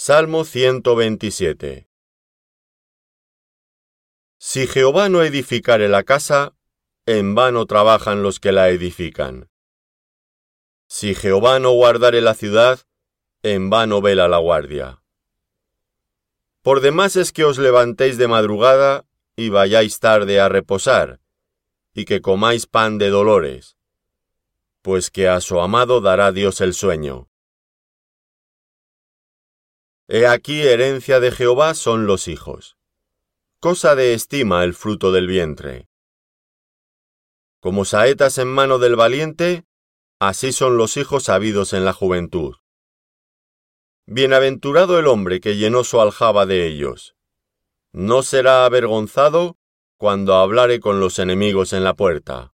Salmo 127 Si Jehová no edificare la casa, en vano trabajan los que la edifican. Si Jehová no guardare la ciudad, en vano vela la guardia. Por demás es que os levantéis de madrugada y vayáis tarde a reposar, y que comáis pan de dolores, pues que a su amado dará Dios el sueño. He aquí herencia de Jehová son los hijos. Cosa de estima el fruto del vientre. Como saetas en mano del valiente, así son los hijos habidos en la juventud. Bienaventurado el hombre que llenó su aljaba de ellos. No será avergonzado cuando hablare con los enemigos en la puerta.